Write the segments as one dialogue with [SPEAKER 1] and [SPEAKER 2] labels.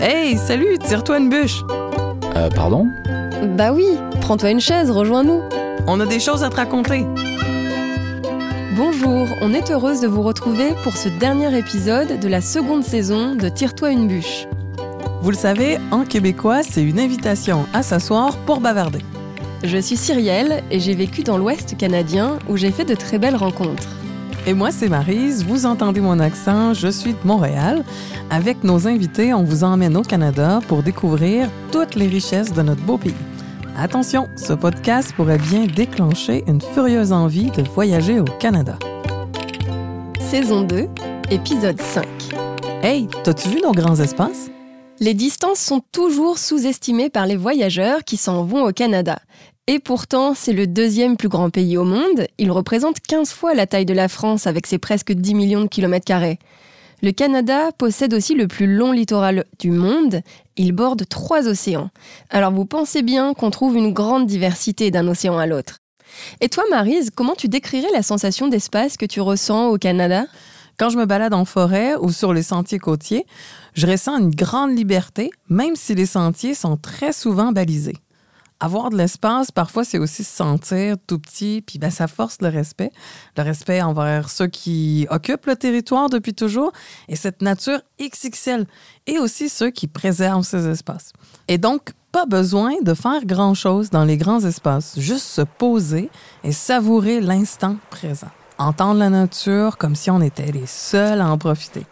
[SPEAKER 1] Hey, salut, tire-toi une bûche.
[SPEAKER 2] Euh, pardon?
[SPEAKER 3] Bah oui, prends-toi une chaise, rejoins-nous.
[SPEAKER 1] On a des choses à te raconter.
[SPEAKER 3] Bonjour, on est heureuse de vous retrouver pour ce dernier épisode de la seconde saison de Tire-toi une bûche.
[SPEAKER 1] Vous le savez, en québécois, c'est une invitation à s'asseoir pour bavarder.
[SPEAKER 3] Je suis Cyrielle et j'ai vécu dans l'Ouest canadien où j'ai fait de très belles rencontres.
[SPEAKER 1] Et moi, c'est Marise. Vous entendez mon accent, je suis de Montréal. Avec nos invités, on vous emmène au Canada pour découvrir toutes les richesses de notre beau pays. Attention, ce podcast pourrait bien déclencher une furieuse envie de voyager au Canada.
[SPEAKER 3] Saison 2, épisode 5.
[SPEAKER 1] Hey, t'as-tu vu nos grands espaces?
[SPEAKER 3] Les distances sont toujours sous-estimées par les voyageurs qui s'en vont au Canada. Et pourtant, c'est le deuxième plus grand pays au monde. Il représente 15 fois la taille de la France avec ses presque 10 millions de kilomètres carrés. Le Canada possède aussi le plus long littoral du monde. Il borde trois océans. Alors vous pensez bien qu'on trouve une grande diversité d'un océan à l'autre. Et toi, Marise, comment tu décrirais la sensation d'espace que tu ressens au Canada?
[SPEAKER 1] Quand je me balade en forêt ou sur les sentiers côtiers, je ressens une grande liberté, même si les sentiers sont très souvent balisés avoir de l'espace, parfois, c'est aussi se sentir tout petit, puis ben, ça force le respect. Le respect envers ceux qui occupent le territoire depuis toujours et cette nature XXL, et aussi ceux qui préservent ces espaces. Et donc, pas besoin de faire grand-chose dans les grands espaces, juste se poser et savourer l'instant présent. Entendre la nature comme si on était les seuls à en profiter.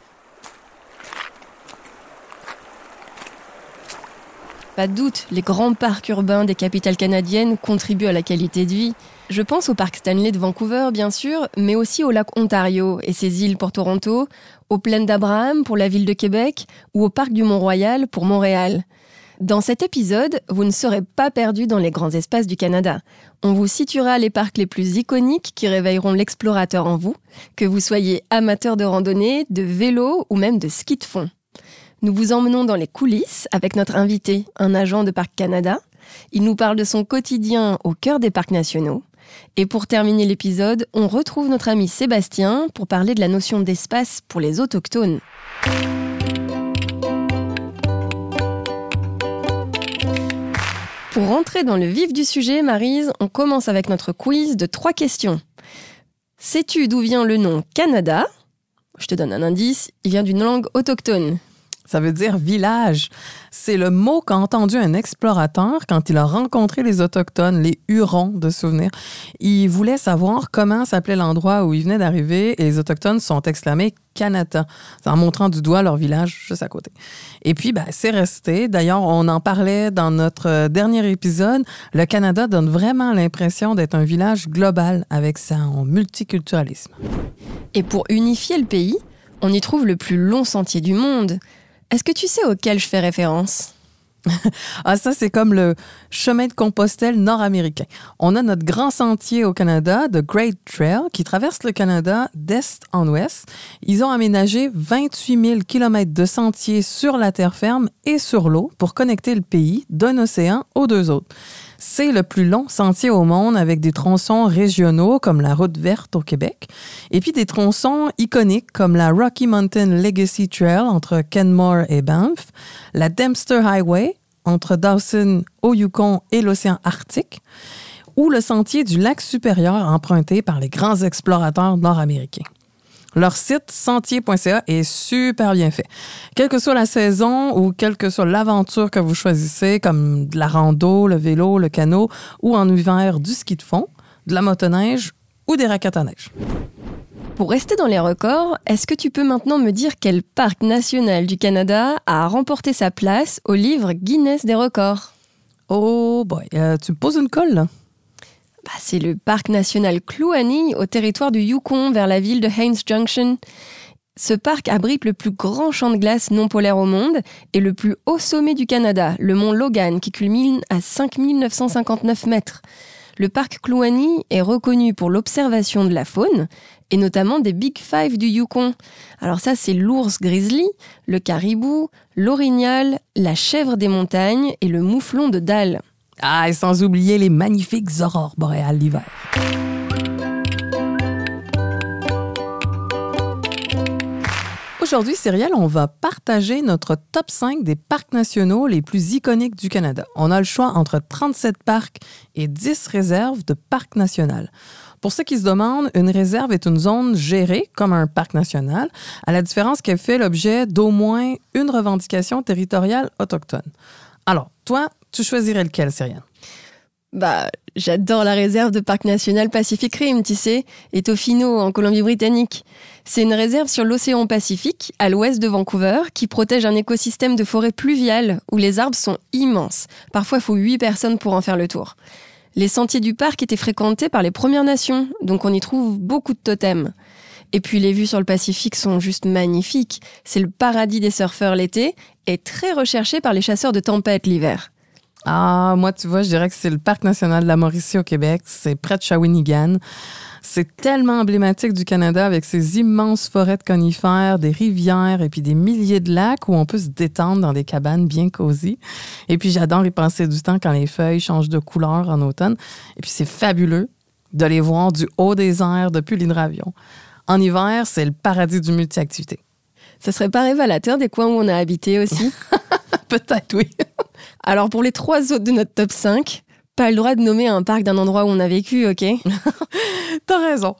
[SPEAKER 3] Pas de doute, les grands parcs urbains des capitales canadiennes contribuent à la qualité de vie. Je pense au parc Stanley de Vancouver, bien sûr, mais aussi au lac Ontario et ses îles pour Toronto, aux plaines d'Abraham pour la ville de Québec ou au parc du Mont-Royal pour Montréal. Dans cet épisode, vous ne serez pas perdu dans les grands espaces du Canada. On vous situera les parcs les plus iconiques qui réveilleront l'explorateur en vous, que vous soyez amateur de randonnée, de vélo ou même de ski de fond. Nous vous emmenons dans les coulisses avec notre invité, un agent de Parc Canada. Il nous parle de son quotidien au cœur des parcs nationaux. Et pour terminer l'épisode, on retrouve notre ami Sébastien pour parler de la notion d'espace pour les autochtones. Pour rentrer dans le vif du sujet, Marise, on commence avec notre quiz de trois questions. Sais-tu d'où vient le nom Canada? Je te donne un indice, il vient d'une langue autochtone.
[SPEAKER 1] Ça veut dire village. C'est le mot qu'a entendu un explorateur quand il a rencontré les Autochtones, les Hurons de souvenir. Il voulait savoir comment s'appelait l'endroit où il venait d'arriver et les Autochtones sont exclamés Canada, en montrant du doigt leur village juste à côté. Et puis, ben, c'est resté. D'ailleurs, on en parlait dans notre dernier épisode. Le Canada donne vraiment l'impression d'être un village global avec son multiculturalisme.
[SPEAKER 3] Et pour unifier le pays, on y trouve le plus long sentier du monde. Est-ce que tu sais auquel je fais référence?
[SPEAKER 1] Ah, ça, c'est comme le chemin de Compostelle nord-américain. On a notre grand sentier au Canada, The Great Trail, qui traverse le Canada d'est en ouest. Ils ont aménagé 28 000 km de sentiers sur la terre ferme et sur l'eau pour connecter le pays d'un océan aux deux autres. C'est le plus long sentier au monde avec des tronçons régionaux comme la route verte au Québec et puis des tronçons iconiques comme la Rocky Mountain Legacy Trail entre Kenmore et Banff, la Dempster Highway entre Dawson au Yukon et l'océan Arctique ou le sentier du lac supérieur emprunté par les grands explorateurs nord-américains. Leur site sentier.ca est super bien fait. Quelle que soit la saison ou quelle que soit l'aventure que vous choisissez, comme de la rando, le vélo, le canot, ou en hiver du ski de fond, de la motoneige ou des raquettes à neige.
[SPEAKER 3] Pour rester dans les records, est-ce que tu peux maintenant me dire quel parc national du Canada a remporté sa place au livre Guinness des records?
[SPEAKER 1] Oh boy, euh, tu me poses une colle là
[SPEAKER 3] bah, c'est le parc national Kluani au territoire du Yukon vers la ville de Haines Junction. Ce parc abrite le plus grand champ de glace non polaire au monde et le plus haut sommet du Canada, le mont Logan, qui culmine à 5959 mètres. Le parc Kluani est reconnu pour l'observation de la faune et notamment des Big Five du Yukon. Alors ça, c'est l'ours grizzly, le caribou, l'orignal, la chèvre des montagnes et le mouflon de dalle.
[SPEAKER 1] Ah, et sans oublier les magnifiques aurores boréales l'hiver. Aujourd'hui, Cyrielle, on va partager notre top 5 des parcs nationaux les plus iconiques du Canada. On a le choix entre 37 parcs et 10 réserves de parcs nationaux. Pour ceux qui se demandent, une réserve est une zone gérée comme un parc national, à la différence qu'elle fait l'objet d'au moins une revendication territoriale autochtone. Alors, toi, tu choisirais lequel, Cyrielle?
[SPEAKER 3] Bah, j'adore la réserve de parc national Pacific Rim, tu sais, et Tofino en Colombie-Britannique. C'est une réserve sur l'océan Pacifique, à l'ouest de Vancouver, qui protège un écosystème de forêt pluviale où les arbres sont immenses. Parfois, il faut 8 personnes pour en faire le tour. Les sentiers du parc étaient fréquentés par les Premières Nations, donc on y trouve beaucoup de totems. Et puis les vues sur le Pacifique sont juste magnifiques. C'est le paradis des surfeurs l'été et très recherché par les chasseurs de tempêtes l'hiver.
[SPEAKER 1] Ah, moi, tu vois, je dirais que c'est le parc national de la Mauricie au Québec. C'est près de Shawinigan. C'est tellement emblématique du Canada avec ses immenses forêts de conifères, des rivières et puis des milliers de lacs où on peut se détendre dans des cabanes bien cosy. Et puis j'adore y passer du temps quand les feuilles changent de couleur en automne. Et puis c'est fabuleux de les voir du haut des airs depuis l'hydravion. En hiver, c'est le paradis du multi-activité.
[SPEAKER 3] Ça serait pas révélateur des coins où on a habité aussi?
[SPEAKER 1] Peut-être, oui.
[SPEAKER 3] Alors pour les trois autres de notre top 5, pas le droit de nommer un parc d'un endroit où on a vécu, ok
[SPEAKER 1] T'as raison.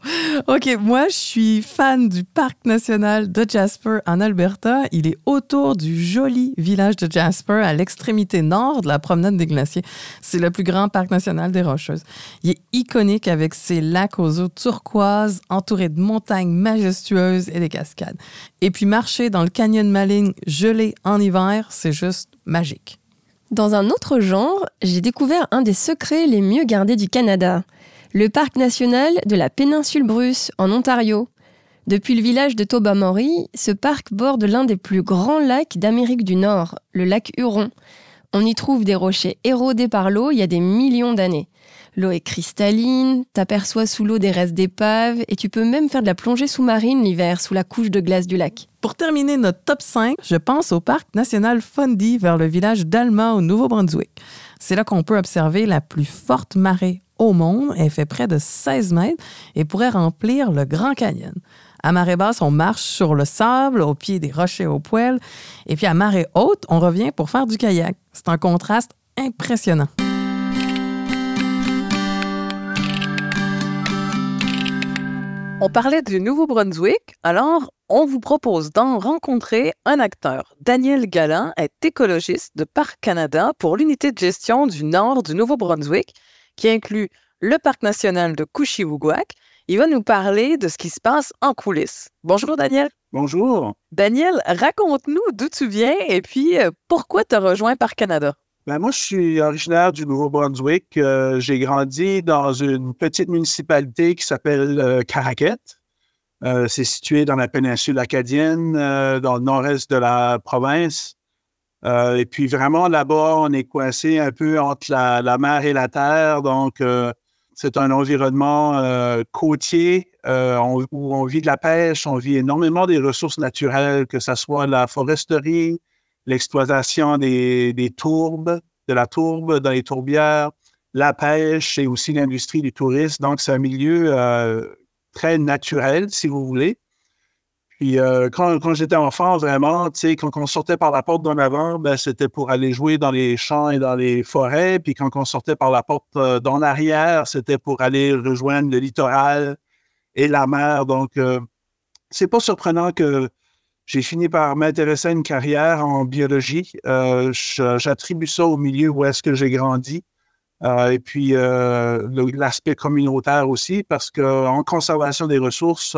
[SPEAKER 1] Ok, moi je suis fan du parc national de Jasper en Alberta. Il est autour du joli village de Jasper à l'extrémité nord de la promenade des glaciers. C'est le plus grand parc national des Rocheuses. Il est iconique avec ses lacs aux eaux turquoises, entourés de montagnes majestueuses et des cascades. Et puis marcher dans le canyon Maligne gelé en hiver, c'est juste magique.
[SPEAKER 3] Dans un autre genre, j'ai découvert un des secrets les mieux gardés du Canada, le parc national de la péninsule Bruce en Ontario. Depuis le village de Tobermory, ce parc borde l'un des plus grands lacs d'Amérique du Nord, le lac Huron. On y trouve des rochers érodés par l'eau il y a des millions d'années. L'eau est cristalline, t'aperçois sous l'eau des restes d'épaves et tu peux même faire de la plongée sous-marine l'hiver sous la couche de glace du lac.
[SPEAKER 1] Pour terminer notre top 5, je pense au parc national Fundy vers le village d'Alma au Nouveau-Brunswick. C'est là qu'on peut observer la plus forte marée au monde. Elle fait près de 16 mètres et pourrait remplir le Grand Canyon. À marée basse, on marche sur le sable, au pied des rochers au poêle. Et puis à marée haute, on revient pour faire du kayak. C'est un contraste impressionnant. On parlait du Nouveau-Brunswick, alors on vous propose d'en rencontrer un acteur. Daniel Galland est écologiste de Parc Canada pour l'unité de gestion du nord du Nouveau-Brunswick, qui inclut le Parc national de Couchiwugwak. Il va nous parler de ce qui se passe en coulisses. Bonjour Daniel.
[SPEAKER 2] Bonjour.
[SPEAKER 1] Daniel, raconte-nous d'où tu viens et puis euh, pourquoi tu as rejoint Parc Canada?
[SPEAKER 2] Ben moi, je suis originaire du Nouveau-Brunswick. Euh, j'ai grandi dans une petite municipalité qui s'appelle euh, Caraquet. Euh, c'est situé dans la péninsule acadienne, dans le nord-est de la province. et puis vraiment là-bas, on est coincé un peu entre la, mer et la terre. Donc, c'est un environnement côtier où on vit de la pêche, on vit énormément des ressources naturelles, que ce soit la foresterie, l'exploitation des, tourbes, de la tourbe dans les tourbières, la pêche et aussi l'industrie du tourisme. Donc, c'est un milieu euh, très naturel, si vous voulez. Puis, euh, quand, j'étais enfant, vraiment, tu sais, quand on sortait par la porte d'en avant, ben, c'était pour aller jouer dans les champs et dans les forêts. Puis, quand on sortait par la porte euh, d'en arrière, c'était pour aller rejoindre le littoral et la mer. Donc, c'est pas surprenant que j'ai fini par m'intéresser à une carrière en biologie. Euh, j'attribue ça au milieu où est-ce que j'ai grandi. Euh, et puis euh, l'aspect communautaire aussi, parce qu'en conservation des ressources,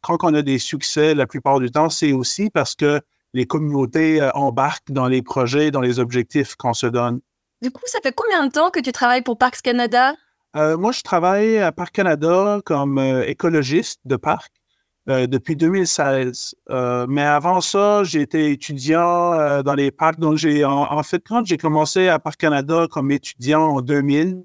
[SPEAKER 2] quand on a des succès, la plupart du temps, c'est aussi parce que les communautés embarquent dans les projets, dans les objectifs qu'on se donne.
[SPEAKER 4] Du coup, ça fait combien de temps que tu travailles pour Parcs Canada?
[SPEAKER 2] moi, je travaille à Parc Canada comme écologiste de parc. Euh, depuis 2016. Euh, mais avant ça, j'étais étudiant euh, dans les parcs. Donc, j'ai en, fait, quand j'ai commencé à Parc Canada comme étudiant en 2000,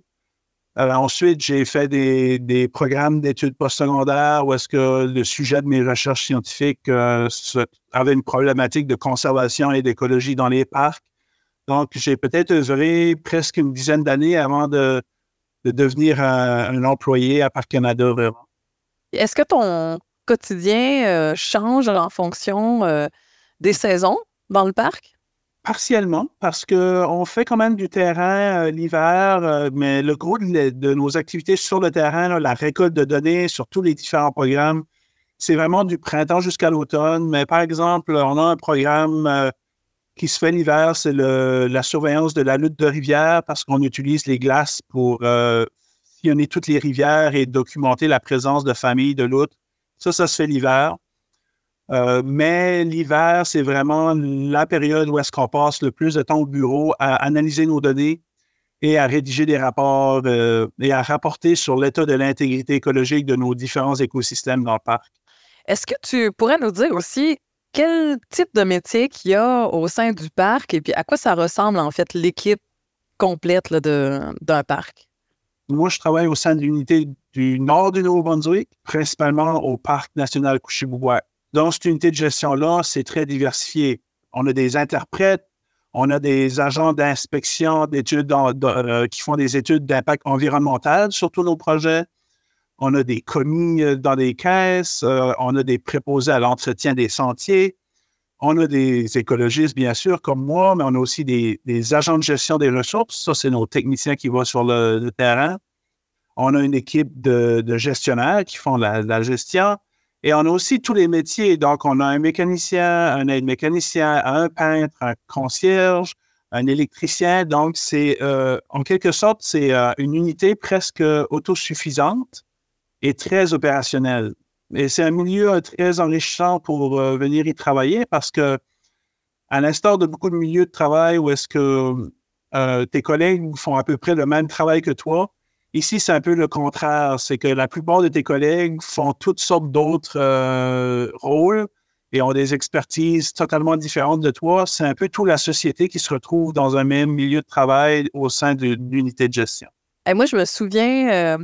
[SPEAKER 2] ensuite, j'ai fait des, programmes d'études postsecondaires où est-ce que le sujet de mes recherches scientifiques avait une problématique de conservation et d'écologie dans les parcs. Donc, j'ai peut-être œuvré presque une dizaine d'années avant de, de devenir un, employé à Parc Canada, vraiment.
[SPEAKER 4] Est-ce que ton,
[SPEAKER 5] quotidien euh, change en fonction euh, des saisons dans le parc?
[SPEAKER 2] Partiellement, parce qu'on fait quand même du terrain l'hiver, mais le gros de, nos activités sur le terrain, la récolte de données sur tous les différents programmes, c'est vraiment du printemps jusqu'à l'automne. Mais par exemple, on a un programme qui se fait l'hiver, c'est la surveillance de la lutte de rivière parce qu'on utilise les glaces pour euh, sillonner toutes les rivières et documenter la présence de familles de loutres. Ça, ça se fait l'hiver. Euh, mais l'hiver, c'est vraiment la période où est-ce qu'on passe le plus de temps au bureau à analyser nos données et à rédiger des rapports euh, et à rapporter sur l'état de l'intégrité écologique de nos différents écosystèmes dans le parc.
[SPEAKER 5] Est-ce que tu pourrais nous dire aussi quel type de métier qu'il y a au sein du parc et puis à quoi ça ressemble en fait l'équipe complète d'un parc?
[SPEAKER 2] Moi, je travaille au sein de l'unité du nord du Nouveau-Brunswick, principalement au parc national Couchibougouin. Dans cette unité de gestion-là, c'est très diversifié. On a des interprètes, on a des agents d'inspection, d'études euh, qui font des études d'impact environnemental sur tous nos projets on a des commis euh, dans des caisses, euh, on a des préposés à l'entretien des sentiers, on a des écologistes, bien sûr, comme moi, mais on a aussi des, agents de gestion des ressources. Ça, c'est nos techniciens qui vont sur le, terrain. On a une équipe de, gestionnaires qui font la, gestion. Et on a aussi tous les métiers. Donc, on a un mécanicien, un aide-mécanicien, un peintre, un concierge, un électricien. Donc, c'est euh, en quelque sorte, c'est une unité presque autosuffisante est très opérationnel. Et c'est un milieu euh, très enrichissant pour euh, venir y travailler parce que, à l'instar de beaucoup de milieux de travail où est-ce que euh, tes collègues font à peu près le même travail que toi, ici, c'est un peu le contraire. C'est que la plupart de tes collègues font toutes sortes d'autres rôles et ont des expertises totalement différentes de toi. C'est un peu toute la société qui se retrouve dans un même milieu de travail au sein d'une unité de gestion.
[SPEAKER 5] Et moi, je me souviens,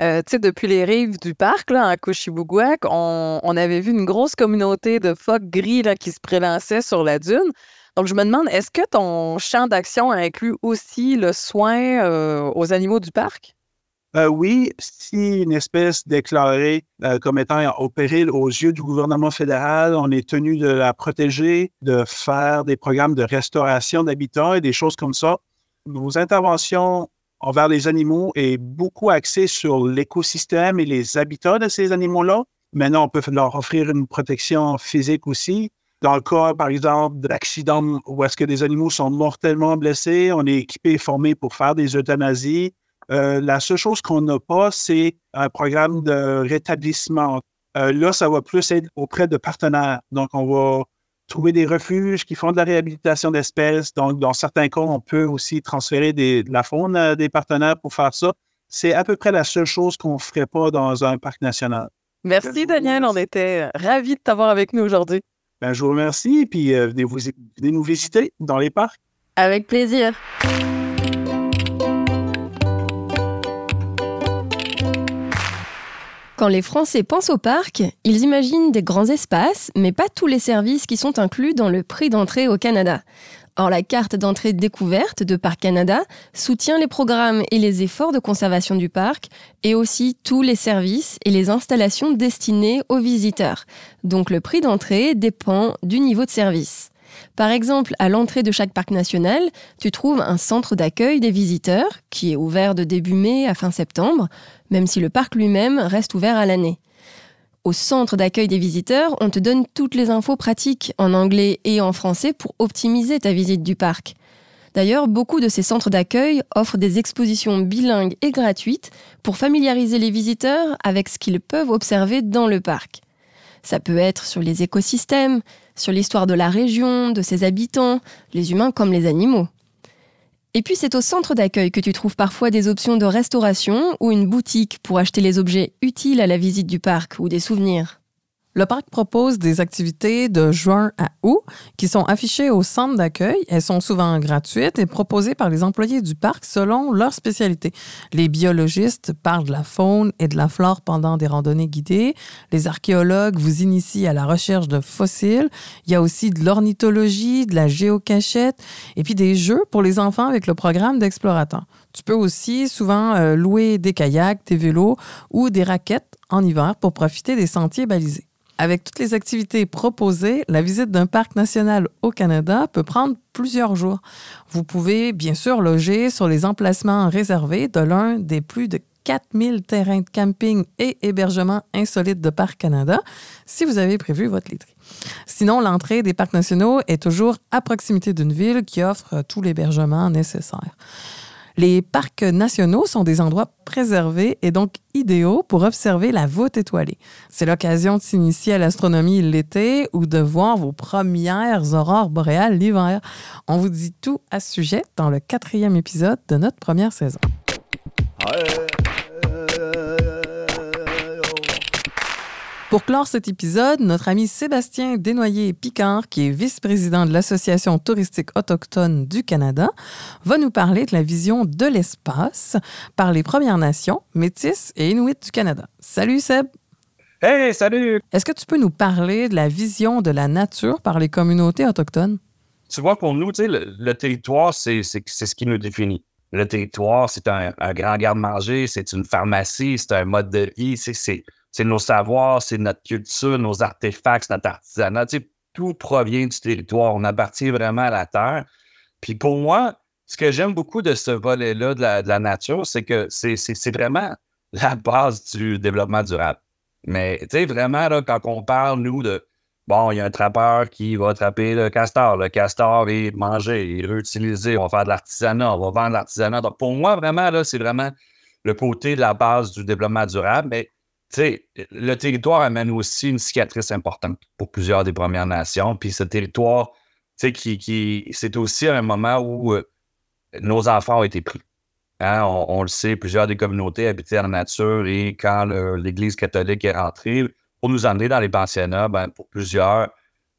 [SPEAKER 5] euh, tu sais, depuis les rives du parc, là, en Couchibouguac, on, avait vu une grosse communauté de phoques gris là, qui se prélançaient sur la dune. Donc, je me demande, est-ce que ton champ d'action inclut aussi le soin euh, aux animaux du parc?
[SPEAKER 2] Euh, oui, si une espèce déclarée comme étant au péril aux yeux du gouvernement fédéral, on est tenu de la protéger, de faire des programmes de restauration d'habitats et des choses comme ça. Nos interventions envers les animaux est beaucoup axé sur l'écosystème et les habitats de ces animaux-là. Maintenant, on peut leur offrir une protection physique aussi. Dans le cas, par exemple, d'accidents où est-ce que des animaux sont mortellement blessés, on est équipé et formé pour faire des euthanasies. Euh, la seule chose qu'on n'a pas, c'est un programme de rétablissement. Euh, là, ça va plus être auprès de partenaires. Donc, on va trouver des refuges qui font de la réhabilitation d'espèces. Donc, dans certains cas, on peut aussi transférer de la faune à des partenaires pour faire ça. C'est à peu près la seule chose qu'on ne ferait pas dans un parc national.
[SPEAKER 5] Merci, Daniel. On était ravis de t'avoir avec nous aujourd'hui.
[SPEAKER 2] Ben, je vous remercie. Et puis, euh, venez, vous, venez nous visiter dans les parcs.
[SPEAKER 3] Avec plaisir. Quand les Français pensent au parc, ils imaginent des grands espaces, mais pas tous les services qui sont inclus dans le prix d'entrée au Canada. Or, la carte d'entrée découverte de Parc Canada soutient les programmes et les efforts de conservation du parc et aussi tous les services et les installations destinées aux visiteurs. Donc, le prix d'entrée dépend du niveau de service. Par exemple, à l'entrée de chaque parc national, tu trouves un centre d'accueil des visiteurs qui est ouvert de début mai à fin septembre, même si le parc lui-même reste ouvert à l'année. Au centre d'accueil des visiteurs, on te donne toutes les infos pratiques en anglais et en français pour optimiser ta visite du parc. D'ailleurs, beaucoup de ces centres d'accueil offrent des expositions bilingues et gratuites pour familiariser les visiteurs avec ce qu'ils peuvent observer dans le parc. Ça peut être sur les écosystèmes, sur l'histoire de la région, de ses habitants, les humains comme les animaux. Et puis c'est au centre d'accueil que tu trouves parfois des options de restauration ou une boutique pour acheter les objets utiles à la visite du parc ou des souvenirs.
[SPEAKER 1] Le parc propose des activités de juin à août qui sont affichées au centre d'accueil. Elles sont souvent gratuites et proposées par les employés du parc selon leur spécialité. Les biologistes parlent de la faune et de la flore pendant des randonnées guidées. Les archéologues vous initient à la recherche de fossiles. Il y a aussi de l'ornithologie, de la géocachette et puis des jeux pour les enfants avec le programme d'explorateur. Tu peux aussi souvent euh, louer des kayaks, des vélos ou des raquettes en hiver pour profiter des sentiers balisés. Avec toutes les activités proposées, la visite d'un parc national au Canada peut prendre plusieurs jours. Vous pouvez bien sûr loger sur les emplacements réservés de l'un des plus de 4000 terrains de camping et hébergement insolites de Parc Canada si vous avez prévu votre literie. Sinon, l'entrée des parcs nationaux est toujours à proximité d'une ville qui offre tout l'hébergement nécessaire. Les parcs nationaux sont des endroits préservés et donc idéaux pour observer la voûte étoilée. C'est l'occasion de s'initier à l'astronomie l'été ou de voir vos premières aurores boréales l'hiver. On vous dit tout à ce sujet dans le quatrième épisode de notre première saison. Pour clore cet épisode, notre ami Sébastien Desnoyers-Picard, qui est vice-président de l'Association touristique autochtone du Canada, va nous parler de la vision de l'espace par les Premières Nations, Métis et Inuits du Canada. Salut Seb!
[SPEAKER 6] Hey, salut!
[SPEAKER 1] Est-ce que tu peux nous parler de la vision de la nature par les communautés autochtones?
[SPEAKER 6] Tu vois, pour nous, le, le territoire, c'est ce qui nous définit. Le territoire, c'est un, grand garde-manger, c'est une pharmacie, c'est un mode de vie, c'est c'est nos savoirs, c'est notre culture, nos artefacts, notre artisanat. tout provient du territoire. On appartient vraiment à la terre. Puis pour moi, ce que j'aime beaucoup de ce volet-là de la, nature, c'est que c'est vraiment la base du développement durable. Mais tu sais, vraiment, là, quand on parle, nous, de bon, il y a un trappeur qui va attraper le castor. Le castor est mangé, il est réutilisé, on va faire de l'artisanat, on va vendre l'artisanat. Donc, pour moi, vraiment, là, c'est vraiment le côté de la base du développement durable. Mais le territoire amène aussi une cicatrice importante pour plusieurs des Premières Nations. Puis ce territoire, c'est aussi un moment où euh, nos enfants ont été pris. Hein, on, le sait, plusieurs des communautés habitaient en nature et quand l'Église catholique est rentrée, pour nous emmener dans les pensionnats, ben, pour plusieurs,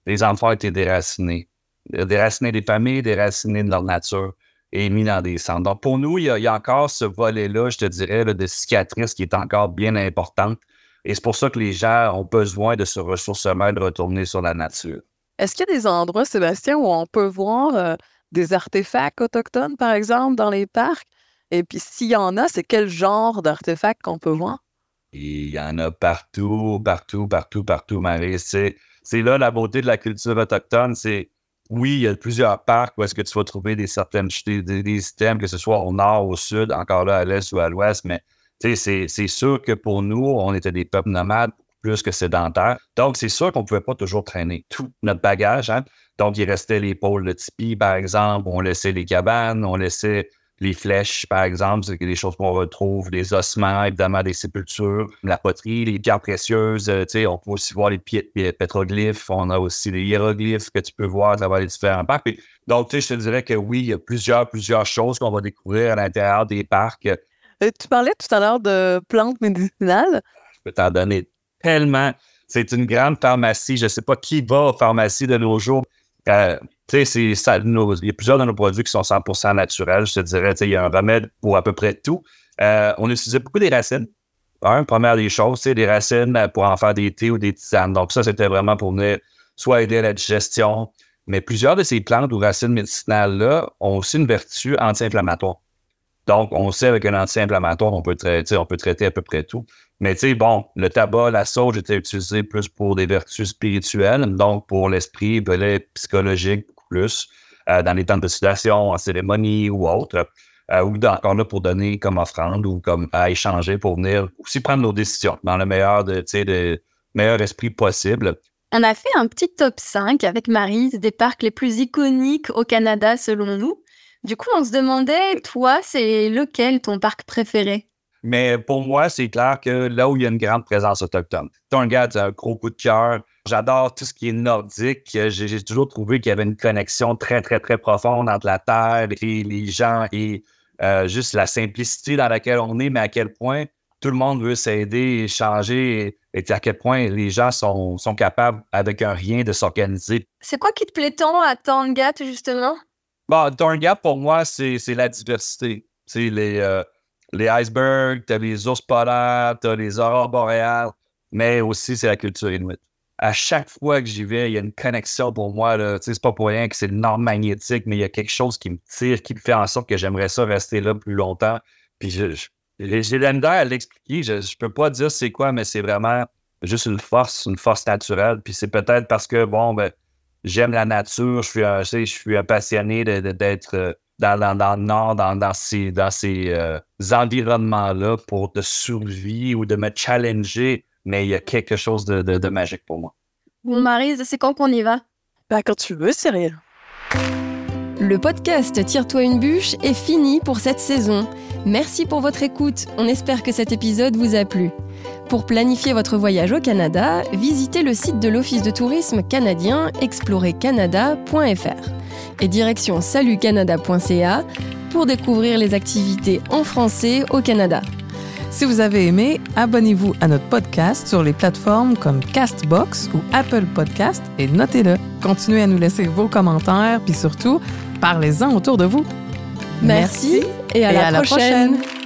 [SPEAKER 6] les enfants étaient déracinés. Déracinés des familles, déracinés de leur nature et mis dans des centres. Donc, pour nous, il y a, encore ce volet-là, je te dirais, de cicatrice qui est encore bien importante. Et c'est pour ça que les gens ont besoin de ce ressourcement de retourner sur la nature.
[SPEAKER 5] Est-ce qu'il y a des endroits, Sébastien, où on peut voir euh, des artefacts autochtones, par exemple, dans les parcs? Et puis, s'il y en a, c'est quel genre d'artefacts qu'on peut voir?
[SPEAKER 6] Il y en a partout, partout, partout, partout, Marie. C'est là la beauté de la culture autochtone. C'est oui, il y a plusieurs parcs où est-ce que tu vas trouver des certaines des, systèmes, que ce soit au nord, au sud, encore là à l'est ou à l'ouest, mais c'est sûr que pour nous, on était des peuples nomades plus que sédentaires. Donc, c'est sûr qu'on ne pouvait pas toujours traîner tout notre bagage. Hein. Donc, il restait les pôles de tipi, par exemple, on laissait les cabanes, on laissait les flèches, par exemple, c'est des choses qu'on retrouve, des ossements, évidemment, des sépultures, la poterie, les pierres précieuses. Euh, on peut aussi voir les pétroglyphes. On a aussi les hiéroglyphes que tu peux voir à travers les différents parcs. donc, je te dirais que oui, il y a plusieurs, plusieurs choses qu'on va découvrir à l'intérieur des parcs.
[SPEAKER 5] Euh, tu parlais tout à l'heure de plantes médicinales.
[SPEAKER 6] Je peux t'en donner tellement. C'est une grande pharmacie. Je ne sais pas qui va aux pharmacies de nos jours. Euh, tu sais, il y a plusieurs de nos produits qui sont 100% naturels. Je te dirais, il y a un remède pour à peu près tout. Euh, on utilisait beaucoup des racines. Un, première des choses, c'est des racines pour en faire des thés ou des tisanes. Donc, ça, c'était vraiment pour venir soit aider à la digestion. Mais plusieurs de ces plantes ou racines médicinales-là ont aussi une vertu anti-inflammatoire. Donc, on sait avec un anti-inflammatoire, on peut traiter, on peut traiter à peu près tout. Mais tu sais, bon, le tabac, la sauge était utilisé plus pour des vertus spirituelles, donc pour l'esprit, psychologique, plus, euh, dans les temps de situation, en cérémonie ou autre, euh, ou encore là pour donner comme offrande ou comme à échanger pour venir aussi prendre nos décisions dans le meilleur, de, de, meilleur esprit possible.
[SPEAKER 4] On a fait un petit top 5 avec Marie des parcs les plus iconiques au Canada selon nous. Du coup, on se demandait, toi, c'est lequel ton parc préféré?
[SPEAKER 6] Mais pour moi, c'est clair que là où il y a une grande présence autochtone. Tu un gars, un gros coup de cœur. J'adore tout ce qui est nordique. J'ai toujours trouvé qu'il y avait une connexion très, très, très profonde entre la terre et les gens et euh, juste la simplicité dans laquelle on est, mais à quel point tout le monde veut s'aider, échanger, et, et à quel point les gens sont, sont capables, avec un rien, de s'organiser.
[SPEAKER 4] C'est quoi qui te plaît tant à Tangat, justement?
[SPEAKER 6] Bon, Gap, pour moi, c'est c'est la diversité. C'est les, euh, les icebergs, t'as les ours polaires, t'as les aurores boréales, mais aussi c'est la culture inuit. À chaque fois que j'y vais, il y a une connexion pour moi. C'est pas pour rien que c'est le nord magnétique, mais il y a quelque chose qui me tire, qui me fait en sorte que j'aimerais ça rester là plus longtemps. Puis j'ai la misère à l'expliquer. Je, je peux pas dire c'est quoi, mais c'est vraiment juste une force, une force naturelle. Puis c'est peut-être parce que, bon, ben, j'aime la nature, je suis un, je suis un passionné d'être euh, dans le nord, dans, dans ces, dans ces euh, environnements-là pour de survie ou de me challenger, mais il y a quelque chose de, de- de magique pour moi.
[SPEAKER 4] Bon, Marise, c'est quand qu'on y va?
[SPEAKER 5] Ben, quand tu veux, Cyril.
[SPEAKER 3] Le podcast Tire-toi une bûche est fini pour cette saison. Merci pour votre écoute. On espère que cet épisode vous a plu. Pour planifier votre voyage au Canada, visitez le site de l'Office de tourisme canadien explorecanada.fr et direction salutcanada.ca pour découvrir les activités en français au Canada.
[SPEAKER 1] Si vous avez aimé, abonnez-vous à notre podcast sur les plateformes comme Castbox ou Apple Podcast et notez-le. Continuez à nous laisser vos commentaires, puis surtout, parlez-en autour de vous.
[SPEAKER 3] Merci, et à
[SPEAKER 1] Et
[SPEAKER 3] la
[SPEAKER 1] à la
[SPEAKER 3] prochaine.
[SPEAKER 1] prochaine.